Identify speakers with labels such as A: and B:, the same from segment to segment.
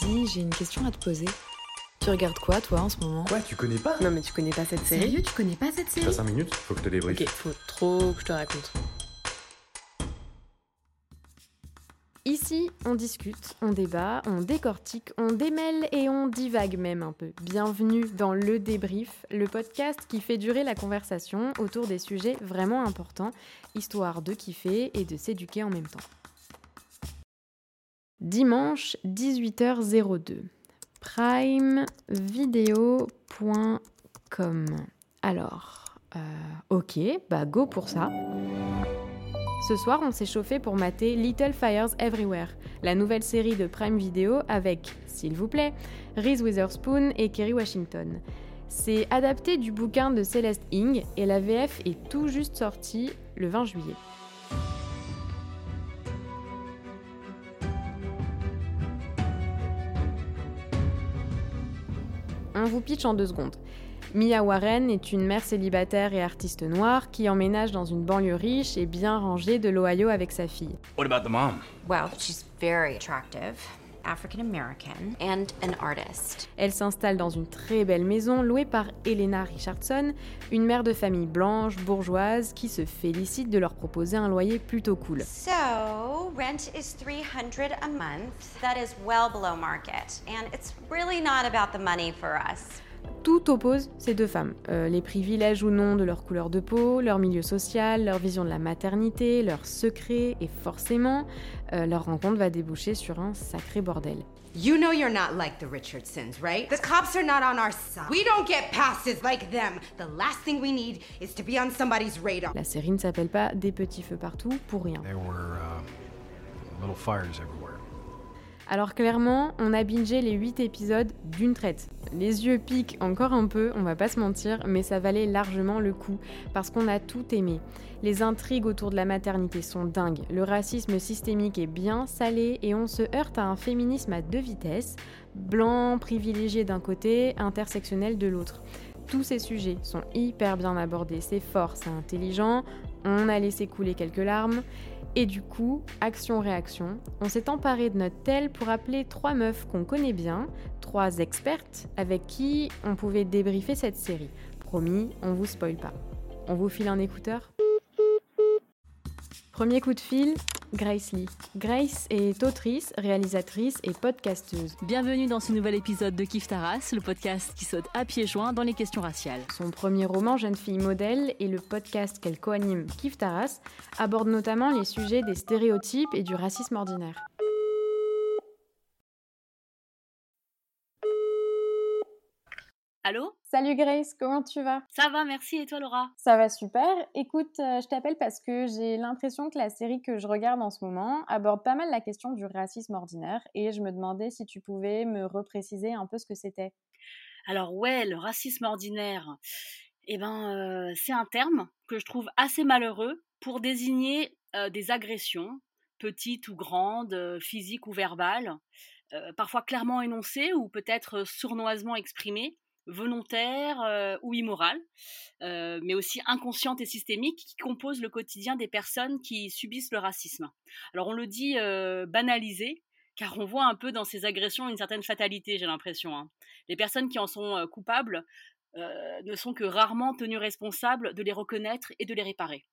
A: Dis, j'ai une question à te poser. Tu regardes quoi, toi, en ce moment?
B: Quoi, tu connais pas?
A: Non, mais tu connais pas cette série?
C: Sérieux, tu connais pas cette série?
B: T'as 5 minutes Faut que je te débriefe.
A: Ok, faut trop que je te raconte. Ici, on discute, on débat, on décortique, on démêle et on divague même un peu. Bienvenue dans Le Débrief, le podcast qui fait durer la conversation autour des sujets vraiment importants, histoire de kiffer et de s'éduquer en même temps. Dimanche 18h02. primevideo.com. Alors, euh, ok, bah go pour ça. Ce soir, on s'est chauffé pour mater Little Fires Everywhere, la nouvelle série de Prime Video avec, s'il vous plaît, Reese Witherspoon et Kerry Washington. C'est adapté du bouquin de Celeste Ing et la VF est tout juste sortie le 20 juillet. On vous pitch en deux secondes. Mia Warren est une mère célibataire et artiste noire qui emménage dans une banlieue riche et bien rangée de l'Ohio avec sa fille.
D: What about the mom?
C: Well, she's very attractive, African American, and an artist.
A: Elle s'installe dans une très belle maison louée par Elena Richardson, une mère de famille blanche, bourgeoise, qui se félicite de leur proposer un loyer plutôt cool.
E: So, rent is 300 a month. That is well below market, and it's really not about the money for us.
A: Tout oppose ces deux femmes. Euh, les privilèges ou non de leur couleur de peau, leur milieu social, leur vision de la maternité, leurs secrets, et forcément, euh, leur rencontre va déboucher sur un sacré bordel.
F: You know you're not like the Richardsons, right? The cops are not on our side. We don't get passes like them. The last thing we need is to be on somebody's radar.
A: La série ne s'appelle pas Des petits feux partout pour rien.
G: There were uh, little fires everywhere.
A: Alors clairement, on a bingé les 8 épisodes d'une traite. Les yeux piquent encore un peu, on va pas se mentir, mais ça valait largement le coup, parce qu'on a tout aimé. Les intrigues autour de la maternité sont dingues, le racisme systémique est bien salé et on se heurte à un féminisme à deux vitesses, blanc, privilégié d'un côté, intersectionnel de l'autre. Tous ces sujets sont hyper bien abordés, c'est fort, c'est intelligent, on a laissé couler quelques larmes, et du coup, action-réaction, on s'est emparé de notre tel pour appeler trois meufs qu'on connaît bien, trois expertes avec qui on pouvait débriefer cette série. Promis, on vous spoil pas. On vous file un écouteur? Premier coup de fil, Grace Lee. Grace est autrice, réalisatrice et podcasteuse.
H: Bienvenue dans ce nouvel épisode de Kif Taras, le podcast qui saute à pieds joints dans les questions raciales.
A: Son premier roman Jeune fille modèle et le podcast qu'elle coanime Kif Taras abordent notamment les sujets des stéréotypes et du racisme ordinaire.
H: Allô
A: Salut Grace, comment tu vas?
H: Ça va, merci. Et toi, Laura?
A: Ça va super. Écoute, euh, je t'appelle parce que j'ai l'impression que la série que je regarde en ce moment aborde pas mal la question du racisme ordinaire et je me demandais si tu pouvais me repréciser un peu ce que c'était.
H: Alors ouais, le racisme ordinaire, eh ben, euh, c'est un terme que je trouve assez malheureux pour désigner euh, des agressions, petites ou grandes, physiques ou verbales, euh, parfois clairement énoncées ou peut-être sournoisement exprimées, volontaires euh, ou immorales, euh, mais aussi inconscientes et systémiques qui composent le quotidien des personnes qui subissent le racisme. Alors on le dit euh, banalisé, car on voit un peu dans ces agressions une certaine fatalité, j'ai l'impression. hein. Les personnes qui en sont coupables ne sont que rarement tenues responsables de les reconnaître et de les réparer.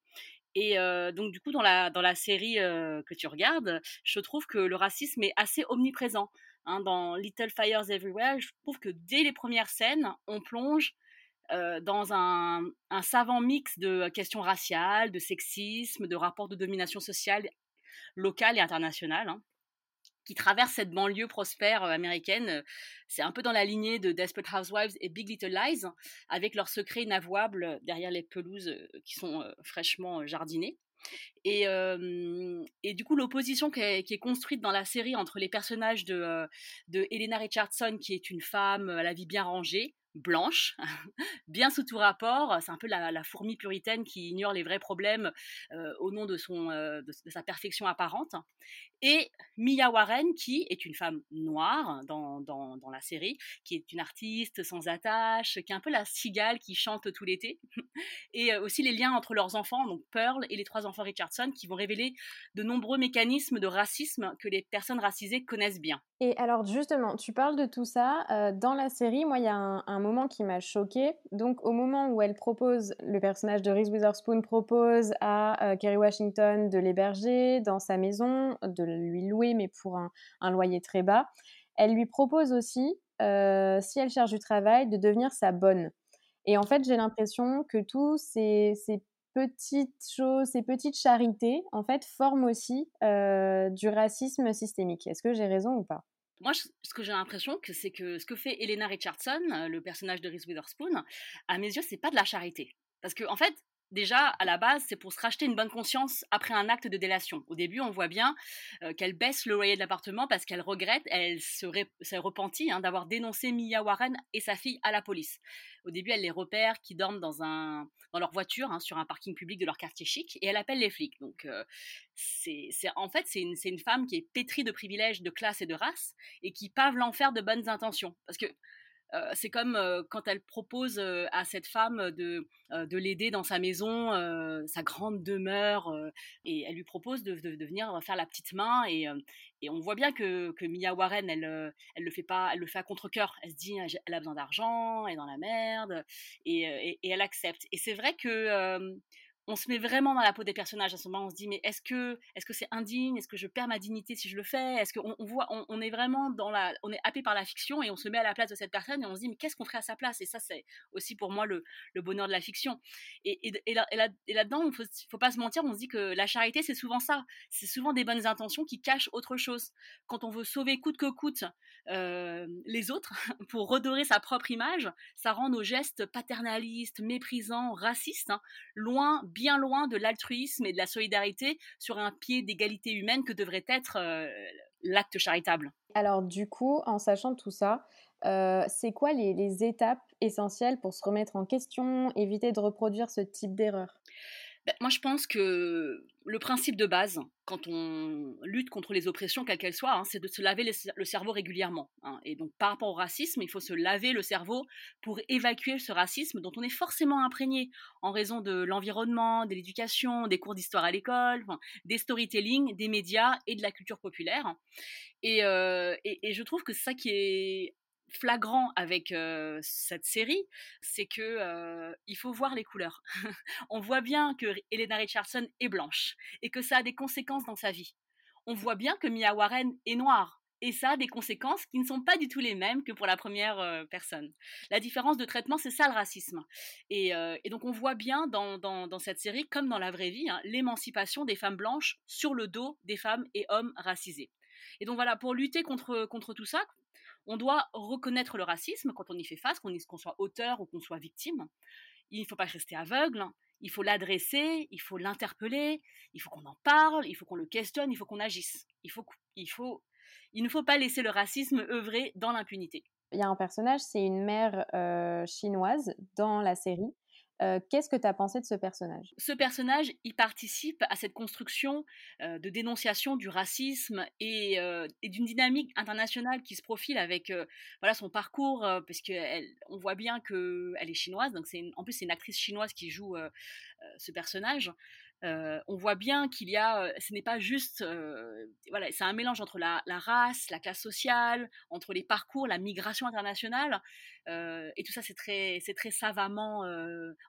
H: Et donc du coup, dans la, dans la série que tu regardes, je trouve que le racisme est assez omniprésent. Hein. dans Little Fires Everywhere, je trouve que dès les premières scènes, on plonge dans un, savant mix de questions raciales, de sexisme, de rapports de domination sociale locale et internationale. hein qui traverse cette banlieue prospère américaine. C'est un peu dans la lignée de Desperate Housewives et Big Little Lies, avec leurs secrets inavouables derrière les pelouses qui sont fraîchement jardinées. Et, du coup, l'opposition qui est, qui est construite dans la série entre les personnages de, de Helena Richardson, qui est une femme à la vie bien rangée, blanche, bien sous tout rapport. C'est un peu la, fourmi puritaine qui ignore les vrais problèmes euh, au nom de, son, euh, de, sa perfection apparente. et Mia Warren, qui est une femme noire dans, dans, la série, qui est une artiste sans attache, qui est un peu la cigale qui chante tout l'été, et euh, aussi les liens entre leurs enfants, donc Pearl et les trois enfants Richardson, qui vont révéler de nombreux mécanismes de racisme que les personnes racisées connaissent bien.
I: Et alors justement, tu parles de tout ça. Dans la série, moi, il y a un, un moment qui m'a choquée. Donc au moment où elle propose, le personnage de Reese Witherspoon propose à euh, Kerry Washington de l'héberger dans sa maison, de lui louer, mais pour un, loyer très bas, elle lui propose aussi, euh, si elle cherche du travail, de devenir sa bonne. Et en fait, j'ai l'impression que tous ces, ces petites choses, ces petites charités, en fait, forment aussi euh, du racisme systémique. Est-ce que j'ai raison ou pas?
H: Moi, ce que j'ai l'impression, c'est que ce que fait Elena Richardson, le personnage de Reese Witherspoon, à mes yeux, c'est pas de la charité. Parce que, en fait, déjà, à la base, c'est pour se racheter une bonne conscience après un acte de délation. Au début, on voit bien euh, qu'elle baisse le loyer de l'appartement parce qu'elle regrette, elle s'est repentie hein, d'avoir dénoncé Mia Warren et sa fille à la police. Au début, elle les repère qui dorment dans, leur voiture hein, sur un parking public de leur quartier chic et elle appelle les flics. Donc, euh, c'est, en fait, c'est une, une femme qui est pétrie de privilèges de classe et de race et qui pave l'enfer de bonnes intentions. Parce que euh, c'est comme euh, quand elle propose euh, à cette femme de, de l'aider dans sa maison, sa grande demeure, et elle lui propose de, venir faire la petite main. Et, on voit bien que, Mia Warren, elle, elle le fait pas, elle le fait à contre cœur. Elle se dit, elle a besoin d'argent, elle est dans la merde, et elle accepte. Et c'est vrai que on se met vraiment dans la peau des personnages à ce moment. On se dit mais est-ce que est-ce que c'est indigne? Est-ce que je perds ma dignité si je le fais? Est-ce qu'on on voit on, est vraiment dans la on est happé par la fiction et on se met à la place de cette personne et on se dit mais qu'est-ce qu'on ferait à sa place? Et ça c'est aussi pour moi le, le, bonheur de la fiction. Et, et, et, là, et là, dedans il faut faut pas se mentir. On se dit que la charité c'est souvent ça. C'est souvent des bonnes intentions qui cachent autre chose. Quand on veut sauver coûte que coûte euh, les autres pour redorer sa propre image, ça rend nos gestes paternalistes, méprisants, racistes, hein, loin loin de l'altruisme et de la solidarité sur un pied d'égalité humaine que devrait être euh, l'acte charitable.
I: Alors du coup, en sachant tout ça, euh, c'est quoi les, étapes essentielles pour se remettre en question, éviter de reproduire ce type d'erreur?
H: Ben, moi, je pense que le principe de base, quand on lutte contre les oppressions, quelles qu'elles soient, hein, c'est de se laver le cerveau régulièrement. Hein. Et donc, par rapport au racisme, il faut se laver le cerveau pour évacuer ce racisme dont on est forcément imprégné en raison de l'environnement, de l'éducation, des cours d'histoire à l'école, des storytelling, des médias et de la culture populaire. Et, euh, et je trouve que c'est ça qui est flagrant avec cette série, c'est que il faut voir les couleurs. on voit bien que Elena Richardson est blanche et que ça a des conséquences dans sa vie. On voit bien que Mia Warren est noire et ça a des conséquences qui ne sont pas du tout les mêmes que pour la première personne. La différence de traitement, c'est ça le racisme. Et, donc on voit bien dans, cette série, comme dans la vraie vie, hein, l'émancipation des femmes blanches sur le dos des femmes et hommes racisés. Et donc voilà, pour lutter contre tout ça, on doit reconnaître le racisme quand on y fait face, qu'on soit auteur ou qu'on soit victime. Il ne faut pas rester aveugle, il faut l'adresser, il faut l'interpeller, il faut qu'on en parle, il faut qu'on le questionne, il faut qu'on agisse. Il, ne faut pas laisser le racisme œuvrer dans l'impunité.
I: Il y a un personnage, c'est une mère euh, chinoise dans la série euh, qu'est-ce que tu as pensé de ce personnage?
H: Ce personnage, il participe à cette construction euh, de dénonciation du racisme et, euh, et d'une dynamique internationale qui se profile avec voilà son parcours, parce qu'on voit bien qu'elle est chinoise, donc c'est en plus c'est une actrice chinoise qui joue ce personnage. On voit bien qu'il y a, ce n'est pas juste, voilà, c'est un mélange entre la, race, la classe sociale, entre les parcours, la migration internationale, et tout ça c'est très, c'est très savamment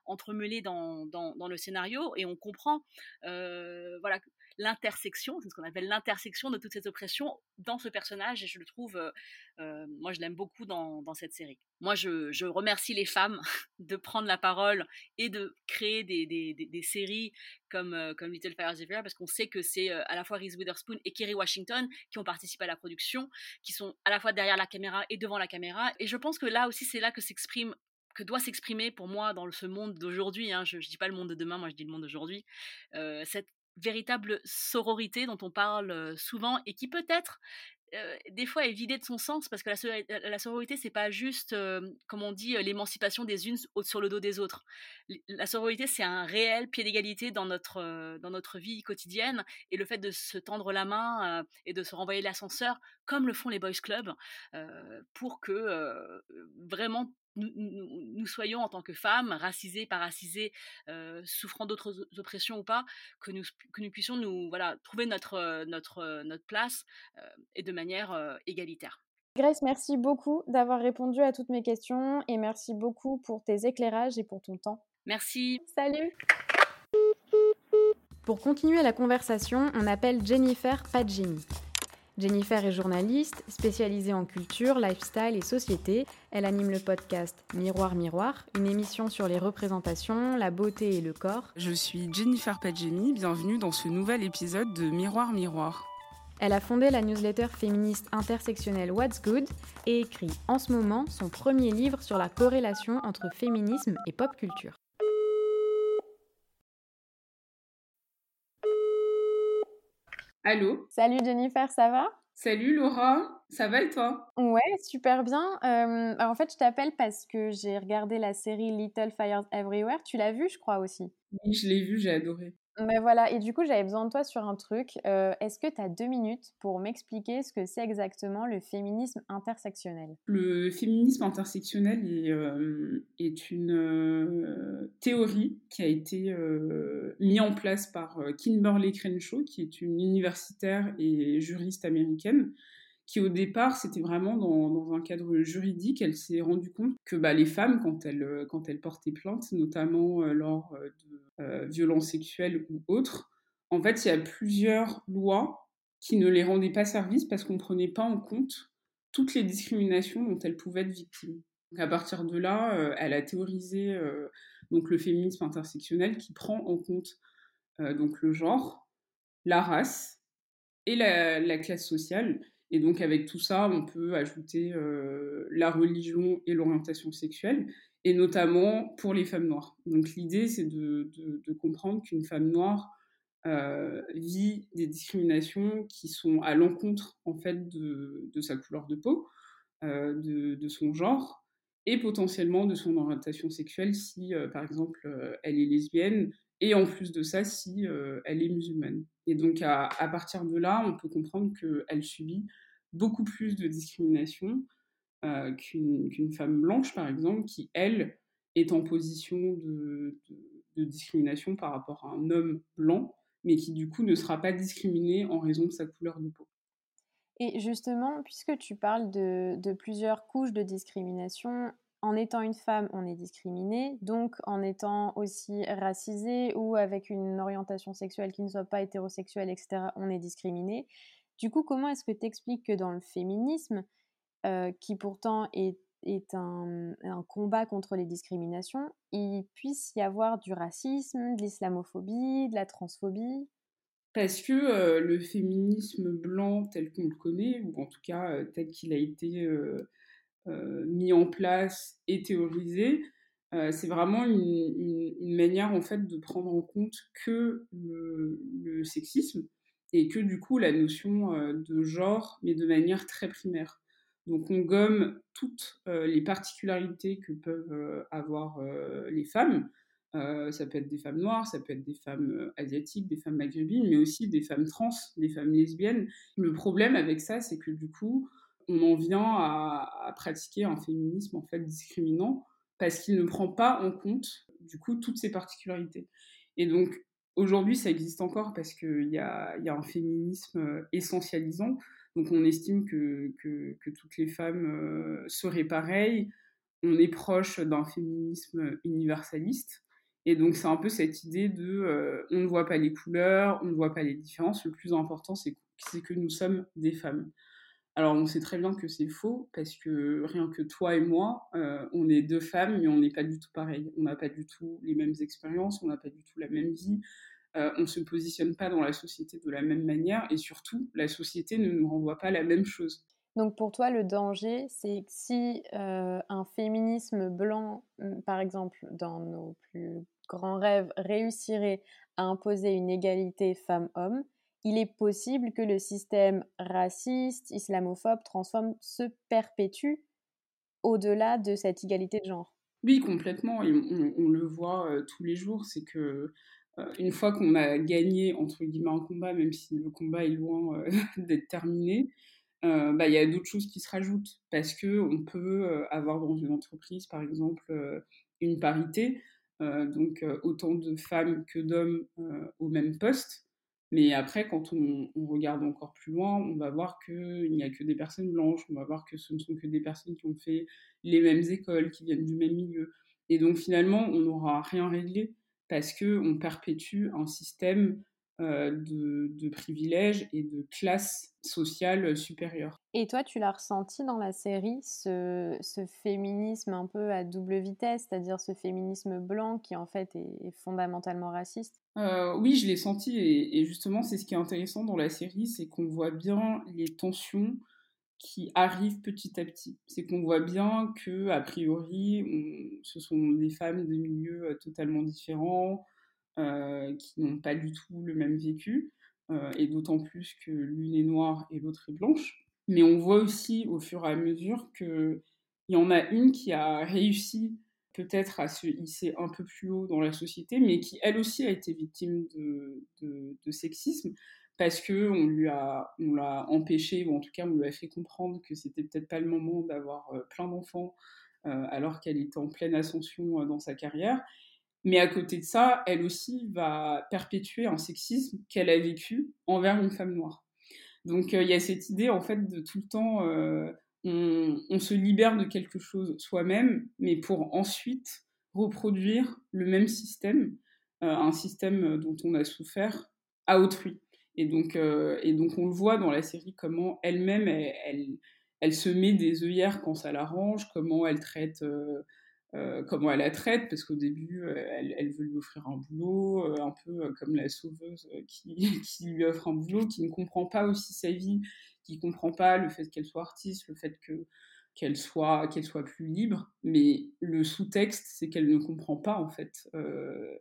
H: entremêlé dans, dans, dans, le scénario, et on comprend, voilà, l'intersection, c'est ce qu'on appelle l'intersection de toutes ces oppressions dans ce personnage, et je le trouve, euh, euh, moi je l'aime beaucoup dans, cette série. Moi je, remercie les femmes de prendre la parole et de créer des, des, séries comme, euh, comme Little Fires Everywhere, parce qu'on sait que c'est à la fois Reese Witherspoon et Kerry Washington qui ont participé à la production, qui sont à la fois derrière la caméra et devant la caméra, et je pense que là aussi c'est là que s'exprime que doit s'exprimer pour moi dans ce monde d'aujourd'hui, hein, je ne dis pas le monde de demain, moi je dis le monde d'aujourd'hui, cette véritable sororité dont on parle souvent et qui peut-être des fois est vidée de son sens parce que la, la sororité c'est pas juste comme on dit l'émancipation des unes sur le dos des autres. La sororité c'est un réel pied d'égalité dans notre dans notre vie quotidienne et le fait de se tendre la main et de se renvoyer l'ascenseur comme le font les boys clubs pour que vraiment nous, soyons en tant que femmes, racisées, pas racisées, souffrant d'autres oppressions ou pas, que nous, que nous puissions nous, voilà, trouver notre, notre, notre place et de manière égalitaire.
I: Grace, merci beaucoup d'avoir répondu à toutes mes questions et merci beaucoup pour tes éclairages et pour ton temps.
H: Merci.
I: Salut. Pour continuer la conversation, on appelle Jennifer Pagini. Jennifer est journaliste, spécialisée en culture, lifestyle et société. Elle anime le podcast Miroir Miroir, une émission sur les représentations, la beauté et le corps.
J: Je suis Jennifer Padgemi, bienvenue dans ce nouvel épisode de Miroir Miroir.
I: Elle a fondé la newsletter féministe intersectionnelle What's Good et écrit en ce moment son premier livre sur la corrélation entre féminisme et pop culture.
J: Allô
I: Salut Jennifer, ça va?
J: Salut Laura, ça va et toi?
I: Ouais, super bien. Euh, en fait, je t'appelle parce que j'ai regardé la série Little Fires Everywhere. Tu l'as vue, je crois aussi?
J: Oui, je l'ai vue, j'ai adoré.
I: Mais voilà, et du coup, j'avais besoin de toi sur un truc. Euh, est-ce que tu as deux minutes pour m'expliquer ce que c'est exactement le féminisme intersectionnel?
J: Le féminisme intersectionnel est, euh, une euh, théorie qui a été mise en place par Kimberly Crenshaw, qui est une universitaire et juriste américaine, qui au départ, c'était vraiment dans, un cadre juridique. Elle s'est rendue compte que bah, les femmes, quand elles, quand elles portaient plainte, notamment lors de euh, violences sexuelles ou autres, en fait, il y a plusieurs lois qui ne les rendaient pas service parce qu'on ne prenait pas en compte toutes les discriminations dont elles pouvaient être victimes. Donc à partir de là, euh, elle a théorisé euh, donc le féminisme intersectionnel qui prend en compte donc le genre, la race et la, la, classe sociale. Et donc avec tout ça, on peut ajouter la religion et l'orientation sexuelle et notamment pour les femmes noires. Donc l'idée, c'est de, comprendre qu'une femme noire euh, vit des discriminations qui sont à l'encontre en fait de, sa couleur de peau, euh, de, son genre et potentiellement de son orientation sexuelle si, euh, par exemple, elle est lesbienne et en plus de ça, si elle est musulmane. Et donc à, à, partir de là, on peut comprendre qu'elle subit beaucoup plus de discrimination euh, qu'une femme blanche, par exemple, qui, elle, est en position de, discrimination par rapport à un homme blanc, mais qui, du coup, ne sera pas discriminée en raison de sa couleur de peau.
I: Et justement, puisque tu parles de, plusieurs couches de discrimination, en étant une femme, on est discriminé, donc en étant aussi racisé ou avec une orientation sexuelle qui ne soit pas hétérosexuelle, etc., on est discriminé. Du coup, comment est-ce que tu expliques que dans le féminisme, euh, qui pourtant est, un, combat contre les discriminations, il puisse y avoir du racisme, de l'islamophobie, de la transphobie
J: Parce que euh, le féminisme blanc tel qu'on le connaît, ou en tout cas euh, tel qu'il a été mis en place et théorisé, c'est vraiment une, manière en fait de prendre en compte que le sexisme et que du coup la notion de genre, mais de manière très primaire. Donc on gomme toutes euh, les particularités que peuvent euh, avoir euh, les femmes. ça peut être des femmes noires, ça peut être des femmes asiatiques, des femmes maghrébines, mais aussi des femmes trans, des femmes lesbiennes. Le problème avec ça, c'est que du coup, on en vient à, pratiquer un féminisme en fait discriminant parce qu'il ne prend pas en compte du coup toutes ces particularités. Et donc aujourd'hui, ça existe encore parce qu'il y y a un féminisme essentialisant. Donc on estime que, que, toutes les femmes euh, seraient pareilles. On est proche d'un féminisme universaliste. Et donc c'est un peu cette idée de euh, on ne voit pas les couleurs, on ne voit pas les différences. Le plus important, c'est que nous sommes des femmes. Alors on sait très bien que c'est faux parce que rien que toi et moi, euh, on est deux femmes, mais on n'est pas du tout pareil. On n'a pas du tout les mêmes expériences, on n'a pas du tout la même vie, euh, on ne se positionne pas dans la société de la même manière et surtout, la société ne nous renvoie pas la même chose.
I: Donc pour toi, le danger, c'est que si euh, un féminisme blanc, mm, par exemple, dans nos plus grands rêves, réussirait à imposer une égalité femmes-hommes, il est possible que le système raciste, islamophobe, transphobe se perpétue au-delà de cette égalité de genre.
J: Oui, complètement. on, le voit euh, tous les jours. C'est que une fois qu'on a gagné entre guillemets un combat, même si le combat est loin euh, d'être terminé, bah, il y a d'autres choses qui se rajoutent parce que on peut avoir dans une entreprise, par exemple, une parité, donc autant de femmes que d'hommes au même poste. Mais après, quand on, regarde encore plus loin, on va voir qu'il n'y a que des personnes blanches, on va voir que ce ne sont que des personnes qui ont fait les mêmes écoles, qui viennent du même milieu. Et donc finalement, on n'aura rien réglé parce qu'on perpétue un système euh, de, privilèges et de classe sociale supérieure.
I: Et toi, tu l'as ressenti dans la série, ce, féminisme un peu à double vitesse, c'est-à-dire ce féminisme blanc qui en fait est, fondamentalement raciste?
J: Euh, Oui, je l'ai senti et, justement c'est ce qui est intéressant dans la série, c'est qu'on voit bien les tensions qui arrivent petit à petit. C'est qu'on voit bien que a priori, ce sont des femmes de milieux euh, totalement différents, euh, qui n'ont pas du tout le même vécu, euh, et d'autant plus que l'une est noire et l'autre est blanche. Mais on voit aussi au fur et à mesure qu'il y en a une qui a réussi peut-être à se hisser un peu plus haut dans la société, mais qui elle aussi a été victime de, de, sexisme parce que on lui a, on l'a empêché ou en tout cas on lui a fait comprendre que c'était peut-être pas le moment d'avoir euh, plein d'enfants alors qu'elle était en pleine ascension dans sa carrière mais à côté de ça, elle aussi va perpétuer un sexisme qu'elle a vécu envers une femme noire. Donc euh, il y a cette idée en fait de tout le temps, euh, on, se libère de quelque chose soi-même, mais pour ensuite reproduire le même système, euh, un système dont on a souffert à autrui. Et donc, et donc on le voit dans la série comment elle-même, elle, elle, se met des œillères quand ça l'arrange, comment elle traite euh, comment elle la traite, parce qu'au début, euh, elle, veut lui offrir un boulot, euh, un peu comme la sauveuse qui, qui, lui offre un boulot, qui ne comprend pas aussi sa vie, qui ne comprend pas le fait qu'elle soit artiste, le fait que qu'elle soit qu'elle soit plus libre, mais le sous-texte, c'est qu'elle ne comprend pas en fait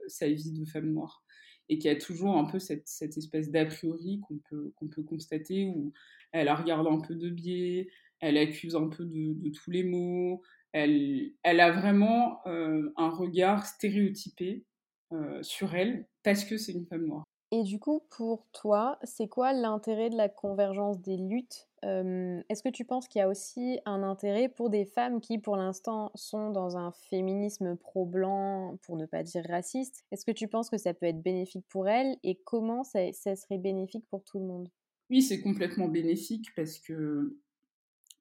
J: sa vie de femme noire et qu'il y a toujours un peu cette, espèce d'a priori qu'on peut, peut constater où elle a regardé un peu de biais, elle accuse un peu de, de tous les maux, elle, elle a vraiment euh, un regard stéréotypé euh, sur elle parce que c'est une femme noire.
I: Et du coup, pour toi, c'est quoi l'intérêt de la convergence des luttes? Est-ce que tu penses qu'il y a aussi un intérêt pour des femmes qui, pour l'instant, sont dans un féminisme pro-blanc, pour ne pas dire raciste? Est-ce que tu penses que ça peut être bénéfique pour elles? Et comment ça, serait bénéfique pour tout le monde?
J: Oui, c'est complètement bénéfique parce que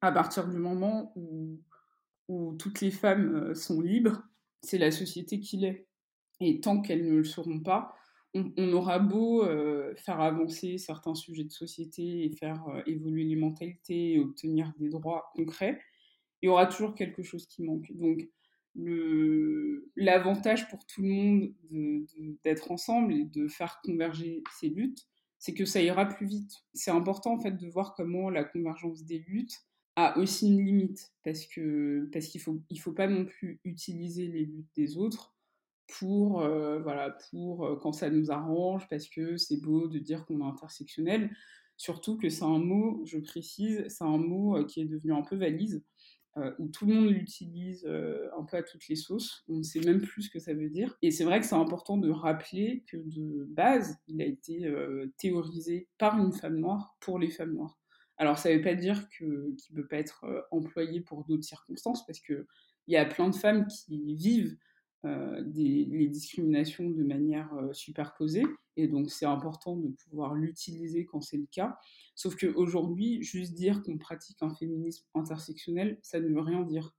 J: à partir du moment où où toutes les femmes sont libres, c'est la société qui l'est. Et tant qu'elles ne le seront pas, on, aura beau euh, faire avancer certains sujets de société et faire euh, évoluer les mentalités et obtenir des droits concrets, il y aura toujours quelque chose qui manque. Donc, l'avantage pour tout le monde d'être ensemble et de faire converger ces luttes, c'est que ça ira plus vite. C'est important en fait de voir comment la convergence des luttes a aussi une limite parce que parce qu'il faut il faut pas non plus utiliser les luttes des autres pour euh, voilà pour euh, quand ça nous arrange parce que c'est beau de dire qu'on est intersectionnel. Surtout que c'est un mot je précise c'est un mot euh, qui est devenu un peu valise où tout le monde l'utilise un peu à toutes les sauces. On ne sait même plus ce que ça veut dire. Et c'est vrai que c'est important de rappeler que de base il a été théorisé par une femme noire pour les femmes noires. Alors, ça ne veut pas dire qu'il ne peut pas être employé pour d'autres circonstances, parce qu'il y a plein de femmes qui vivent des, les discriminations de manière euh, superposée, et donc c'est important de pouvoir l'utiliser quand c'est le cas. Sauf qu'aujourd'hui, juste dire qu'on pratique un féminisme intersectionnel, ça ne veut rien dire.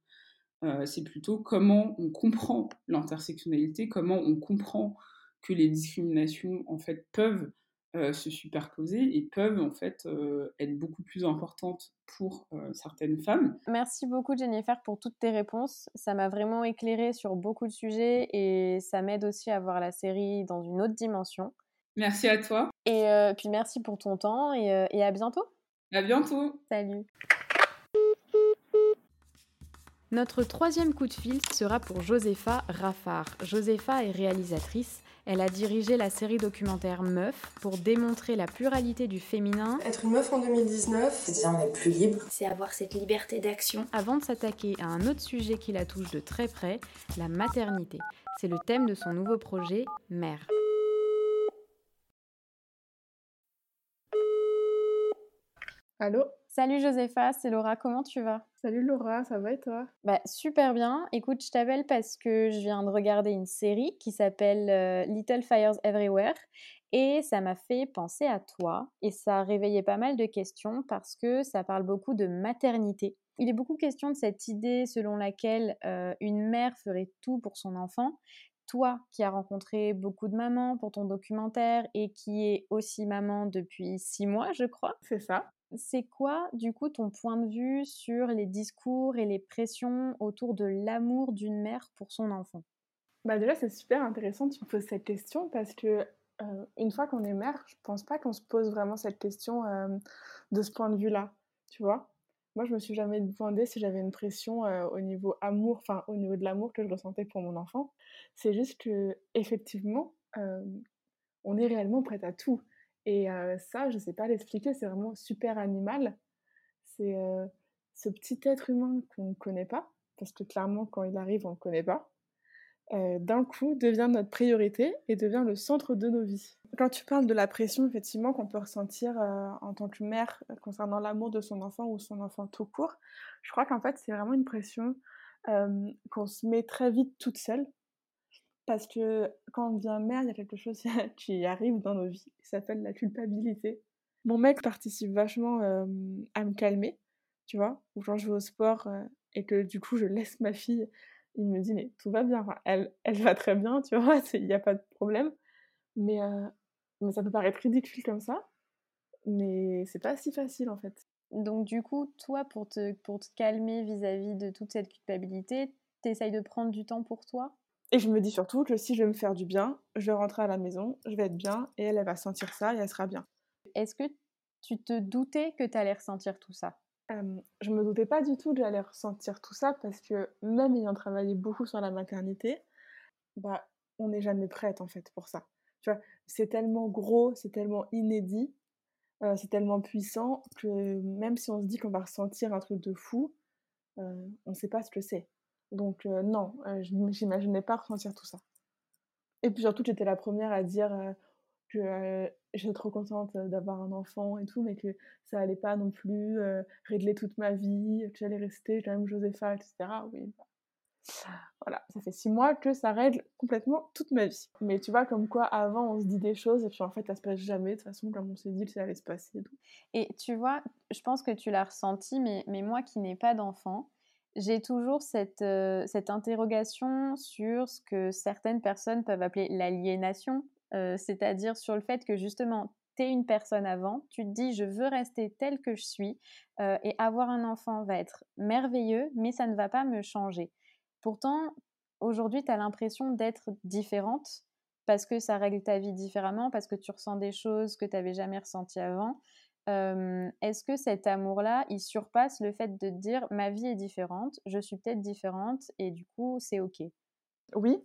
J: c'est plutôt comment on comprend l'intersectionnalité, comment on comprend que les discriminations en fait peuvent euh, se superposer et peuvent en fait euh, être beaucoup plus importantes pour euh, certaines femmes.
I: Merci beaucoup Jennifer pour toutes tes réponses. Ça m'a vraiment éclairé sur beaucoup de sujets et ça m'aide aussi à voir la série dans une autre dimension.
J: Merci à toi.
I: Et puis merci pour ton temps et, et à bientôt.
J: À bientôt.
I: Salut. Notre troisième coup de fil sera pour Josepha Raffard. Josepha est réalisatrice Elle a dirigé la série documentaire Meuf pour démontrer la pluralité du féminin.
K: Être une meuf en 2019, c'est dire on est plus libre.
C: C'est avoir cette liberté d'action.
I: Avant de s'attaquer à un autre sujet qui la touche de très près, la maternité. C'est le thème de son nouveau projet, Mère.
L: Allô?
I: Salut Josepha, c'est Laura, comment tu vas?
L: Salut Laura, ça va et toi?
I: Bah super bien. Écoute, je t'appelle parce que je viens de regarder une série qui s'appelle euh, Little Fires Everywhere et ça m'a fait penser à toi et ça a réveillé pas mal de questions parce que ça parle beaucoup de maternité. Il est beaucoup question de cette idée selon laquelle euh, une mère ferait tout pour son enfant. Toi qui as rencontré beaucoup de mamans pour ton documentaire et qui est aussi maman depuis six mois, je crois.
L: C'est ça.
I: C'est quoi, du coup, ton point de vue sur les discours et les pressions autour de l'amour d'une mère pour son enfant?
L: Bah déjà, c'est super intéressant que tu me poses cette question parce que euh, une fois qu'on est mère, je pense pas qu'on se pose vraiment cette question de ce point de vue-là, tu vois? Moi, je me suis jamais demandé si j'avais une pression au niveau amour, enfin au niveau de l'amour que je ressentais pour mon enfant. C'est juste que effectivement, on est réellement prête à tout. Et ça, je ne sais pas l'expliquer, c'est vraiment super animal. C'est ce petit être humain qu'on ne connaît pas, parce que clairement, quand il arrive, on ne connaît pas. d'un coup, devient notre priorité et devient le centre de nos vies. Quand tu parles de la pression, effectivement, qu'on peut ressentir en tant que mère concernant l'amour de son enfant ou son enfant tout court, je crois qu'en fait, c'est vraiment une pression qu'on se met très vite toute seule parce que quand on devient mère, il y a quelque chose qui arrive dans nos vies qui s'appelle la culpabilité. Mon mec participe vachement à me calmer, tu vois, ou quand je vais au sport et que du coup je laisse ma fille, il me dit mais tout va bien, elle, elle va très bien, tu vois, il n'y a pas de problème. Mais, mais ça peut paraître ridicule comme ça, mais c'est pas si facile en fait.
I: Donc du coup, toi, pour te, pour te calmer vis-à-vis de toute cette culpabilité, t'essayes de prendre du temps pour toi?
L: Et je me dis surtout que si je vais me faire du bien, je vais rentrer à la maison, je vais être bien et elle, elle va sentir ça et elle sera bien.
I: Est-ce que tu te doutais que tu allais ressentir tout ça?
L: Euh, Je me doutais pas du tout que j'allais ressentir tout ça parce que même ayant travaillé beaucoup sur la maternité, bah, on n'est jamais prête en fait pour ça. Tu vois, c'est tellement gros, c'est tellement inédit, euh, c'est tellement puissant que même si on se dit qu'on va ressentir un truc de fou, euh, on ne sait pas ce que c'est. Donc non, je n'imaginais pas ressentir tout ça. Et puis surtout, j'étais la première à dire que j'étais trop contente d'avoir un enfant et tout, mais que ça allait pas non plus régler toute ma vie, que j'allais rester quand même Josepha, etc. Oui, bah, voilà, ça fait six mois que ça règle complètement toute ma vie. Mais tu vois, comme quoi avant on se dit des choses et puis en fait ça se passe jamais, de toute façon, comme on s'est dit que ça allait se passer et tout.
I: Et tu vois, je pense que tu l'as ressenti, mais, mais moi qui n'ai pas d'enfant, j'ai toujours cette, cette interrogation sur ce que certaines personnes peuvent appeler l'aliénation, c'est-à-dire sur le fait que justement, tu es une personne avant, tu te dis je veux rester telle que je suis et avoir un enfant va être merveilleux, mais ça ne va pas me changer. Pourtant, aujourd'hui, tu as l'impression d'être différente parce que ça règle ta vie différemment, parce que tu ressens des choses que tu n'avais jamais ressenties avant est-ce que cet amour-là, il surpasse le fait de dire ma vie est différente, je suis peut-être différente et du coup c'est ok
L: Oui,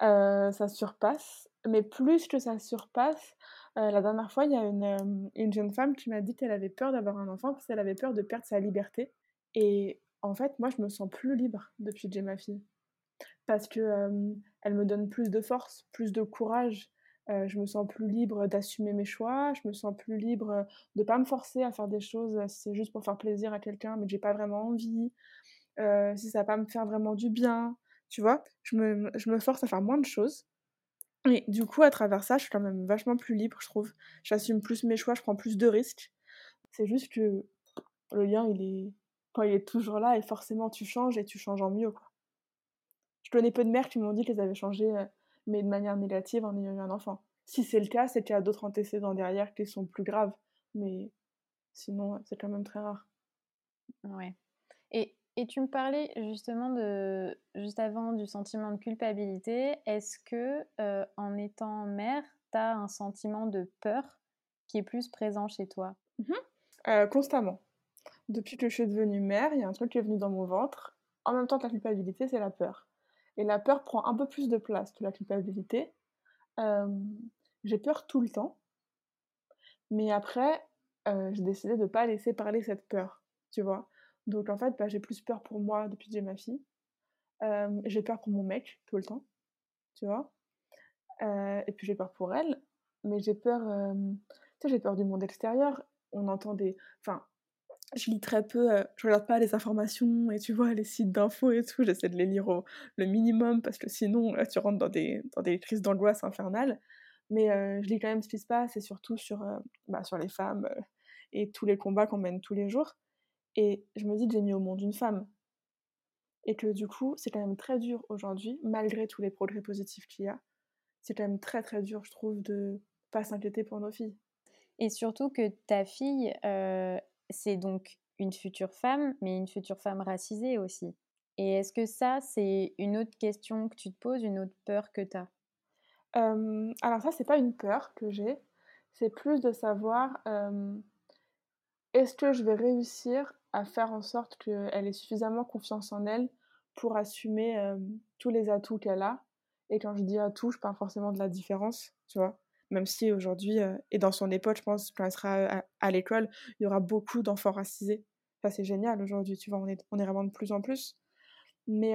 L: ça surpasse, mais plus que ça surpasse, la dernière fois il y a une, une jeune femme qui m'a dit qu'elle avait peur d'avoir un enfant parce qu'elle avait peur de perdre sa liberté. Et en fait, moi je me sens plus libre depuis que j'ai ma fille parce que elle me donne plus de force, plus de courage. Je me sens plus libre d'assumer mes choix, je me sens plus libre de pas me forcer à faire des choses si c'est juste pour faire plaisir à quelqu'un mais que j'ai pas vraiment envie, si ça va pas me faire vraiment du bien, tu vois, je me, force à faire moins de choses. Et du coup, à travers ça, je suis quand même vachement plus libre, je trouve. J'assume plus mes choix, je prends plus de risques. C'est juste que le lien, il est quand il est toujours là et forcément tu changes et tu changes en mieux, quoi. Je connais peu de mères qui m'ont dit qu'elles avaient changé mais de manière négative en ayant eu un enfant. Si c'est le cas, c'est qu'il y a d'autres antécédents derrière qui sont plus graves, mais sinon, c'est quand même très rare.
I: Ouais. Et, et tu me parlais justement de, juste avant du sentiment de culpabilité. Est-ce que euh, en étant mère, tu as un sentiment de peur qui est plus présent chez toi?
L: Mmh euh, Constamment. Depuis que je suis devenue mère, il y a un truc qui est venu dans mon ventre. En même temps que la culpabilité, c'est la peur. Et la peur prend un peu plus de place que la culpabilité. j'ai peur tout le temps. Mais après, j'ai décidé de ne pas laisser parler cette peur, tu vois. Donc en fait, bah, j'ai plus peur pour moi depuis que j'ai ma fille. j'ai peur pour mon mec tout le temps, tu vois. et puis j'ai peur pour elle, mais j'ai peur, tu j'ai peur du monde extérieur. On entend des, enfin, je lis très peu, je regarde pas les informations et tu vois les sites d'infos et tout, j'essaie de les lire au, le minimum parce que sinon tu rentres dans des, dans des crises d'angoisse infernales. Mais je lis quand même ce qui se passe et surtout sur, bah, sur les femmes et tous les combats qu'on mène tous les jours. Et je me dis que j'ai mis au monde une femme. Et que du coup, c'est quand même très dur aujourd'hui, malgré tous les progrès positifs qu'il y a. C'est quand même très très dur, je trouve, de pas s'inquiéter pour nos filles.
I: Et surtout que ta fille, c'est donc une future femme, mais une future femme racisée aussi. Et est-ce que ça, c'est une autre question que tu te poses, une autre peur que tu as
L: Alors ça, c'est pas une peur que j'ai, c'est plus de savoir est-ce que je vais réussir à faire en sorte qu'elle ait suffisamment confiance en elle pour assumer tous les atouts qu'elle a? Et quand je dis atouts, je parle forcément de la différence, tu vois? Même si aujourd'hui, euh, et dans son époque, je pense, quand elle sera à, l'école, il y aura beaucoup d'enfants racisés. Ça, c'est génial aujourd'hui, tu vois, on est, on est vraiment de plus en plus. Mais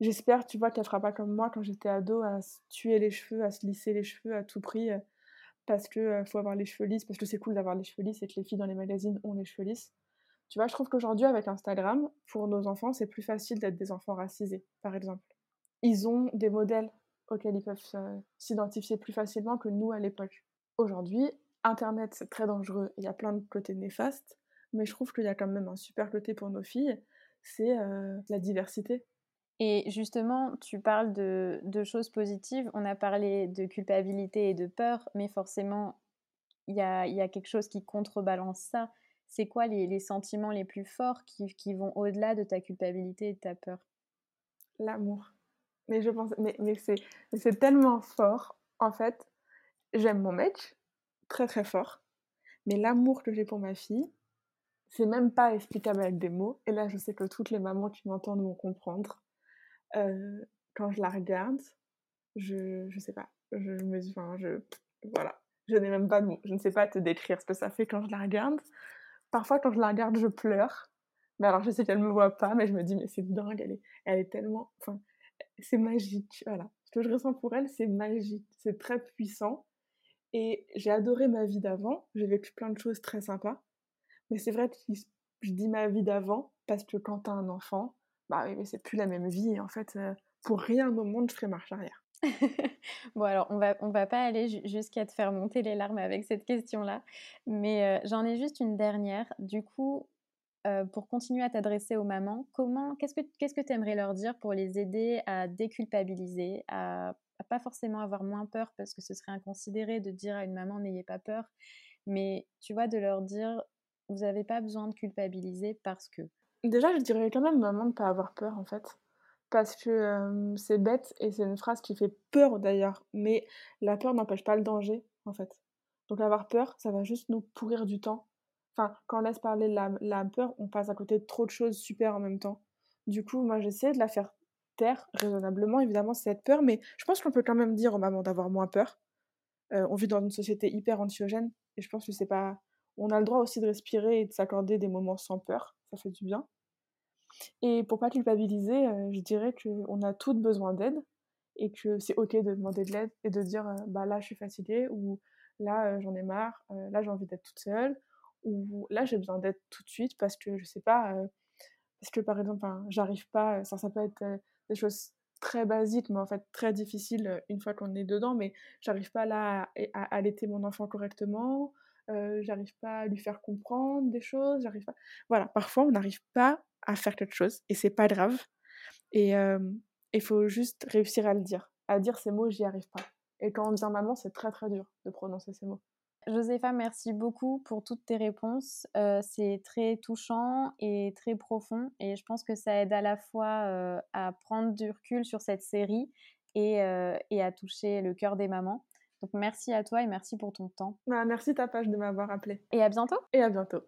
L: j'espère, tu vois, qu'elle fera pas comme moi quand j'étais ado, à se tuer les cheveux, à se lisser les cheveux à tout prix, parce que faut avoir les cheveux lisses, parce que c'est cool d'avoir les cheveux lisses et que les filles dans les magazines ont les cheveux lisses. Tu vois, je trouve qu'aujourd'hui, avec Instagram, pour nos enfants, c'est plus facile d'être des enfants racisés, par exemple. Ils ont des modèles auxquels ils peuvent s'identifier plus facilement que nous à l'époque. Aujourd'hui, Internet, c'est très dangereux, il y a plein de côtés néfastes, mais je trouve qu'il y a quand même un super côté pour nos filles, c'est la diversité.
I: Et justement, tu parles de, choses positives, on a parlé de culpabilité et de peur, mais forcément, il y a, quelque chose qui contrebalance ça. C'est quoi les, sentiments les plus forts qui vont au-delà de ta culpabilité et de ta peur?
L: L'amour. Mais je pense, mais, mais c'est tellement fort. En fait, j'aime mon mec, très très fort. Mais l'amour que j'ai pour ma fille, c'est même pas explicable avec des mots. Et là, je sais que toutes les mamans qui m'entendent vont comprendre. Euh, quand je la regarde, je, je sais pas, je me dis, enfin, je, voilà, je n'ai même pas de mots. Je ne sais pas te décrire ce que ça fait quand je la regarde. Parfois, quand je la regarde, je pleure. Mais alors, je sais qu'elle me voit pas, mais je me dis, mais c'est dingue, elle est, elle est tellement, enfin, c'est magique. Voilà. Ce que je ressens pour elle, c'est magique. C'est très puissant. Et j'ai adoré ma vie d'avant. J'ai vécu plein de choses très sympas. Mais c'est vrai que je dis ma vie d'avant parce que quand t'as un enfant, bah c'est plus la même vie. En fait, euh, pour rien au monde, je ferai marche arrière.
I: bon, alors, on va, on va pas aller jusqu'à te faire monter les larmes avec cette question-là. Mais euh, j'en ai juste une dernière. Du coup, euh, pour continuer à t'adresser aux mamans, comment, qu'est-ce que qu'est-ce que tu aimerais leur dire pour les aider à déculpabiliser, à, pas forcément avoir moins peur parce que ce serait inconsidéré de dire à une maman n'ayez pas peur, mais tu vois de leur dire vous n'avez pas besoin de culpabiliser parce que.
L: Déjà, je dirais quand même maman de pas avoir peur en fait. Parce que c'est bête et c'est une phrase qui fait peur d'ailleurs, mais la peur n'empêche pas le danger en fait. Donc avoir peur, ça va juste nous pourrir du temps Enfin, quand on laisse parler la, peur, on passe à côté de trop de choses super en même temps. Du coup, moi, j'essaie de la faire taire raisonnablement, évidemment, cette peur, mais je pense qu'on peut quand même dire aux mamans d'avoir moins peur. Euh, on vit dans une société hyper anxiogène, et je pense que c'est pas. On a le droit aussi de respirer et de s'accorder des moments sans peur, ça fait du bien. Et pour pas culpabiliser, euh, je dirais qu'on a toutes besoin d'aide, et que c'est ok de demander de l'aide et de dire euh, bah là je suis fatiguée, ou là j'en ai marre, là j'ai envie d'être toute seule, là j'ai besoin d'aide tout de suite parce que je sais pas, parce que par exemple, j'arrive pas, ça, ça peut être des choses très basiques, mais en fait très difficiles une fois qu'on est dedans, mais j'arrive pas là à, allaiter mon enfant correctement, j'arrive pas à lui faire comprendre des choses, j'arrive pas. Voilà, parfois on n'arrive pas à faire quelque chose et c'est pas grave. Et il faut juste réussir à le dire. À dire ces mots, j'y arrive pas. Et quand on devient maman, c'est très très dur de prononcer ces mots.
I: Josépha, merci beaucoup pour toutes tes réponses. Euh, c'est très touchant et très profond et je pense que ça aide à la fois euh, à prendre du recul sur cette série et, euh, et, à toucher le cœur des mamans. Donc merci à toi et merci pour ton temps.
L: Bah, merci ta page de m'avoir appelé.
I: Et à bientôt.
L: Et à bientôt.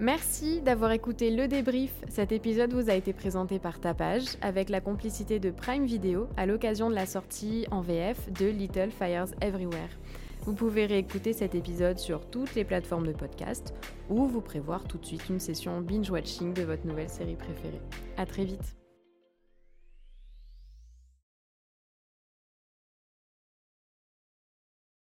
A: Merci d'avoir écouté le débrief. Cet épisode vous a été présenté par Tapage avec la complicité de Prime Video à l'occasion de la sortie en VF de Little Fires Everywhere. Vous pouvez réécouter cet épisode sur toutes les plateformes de podcast ou vous prévoir tout de suite une session binge-watching de votre nouvelle série préférée. A très vite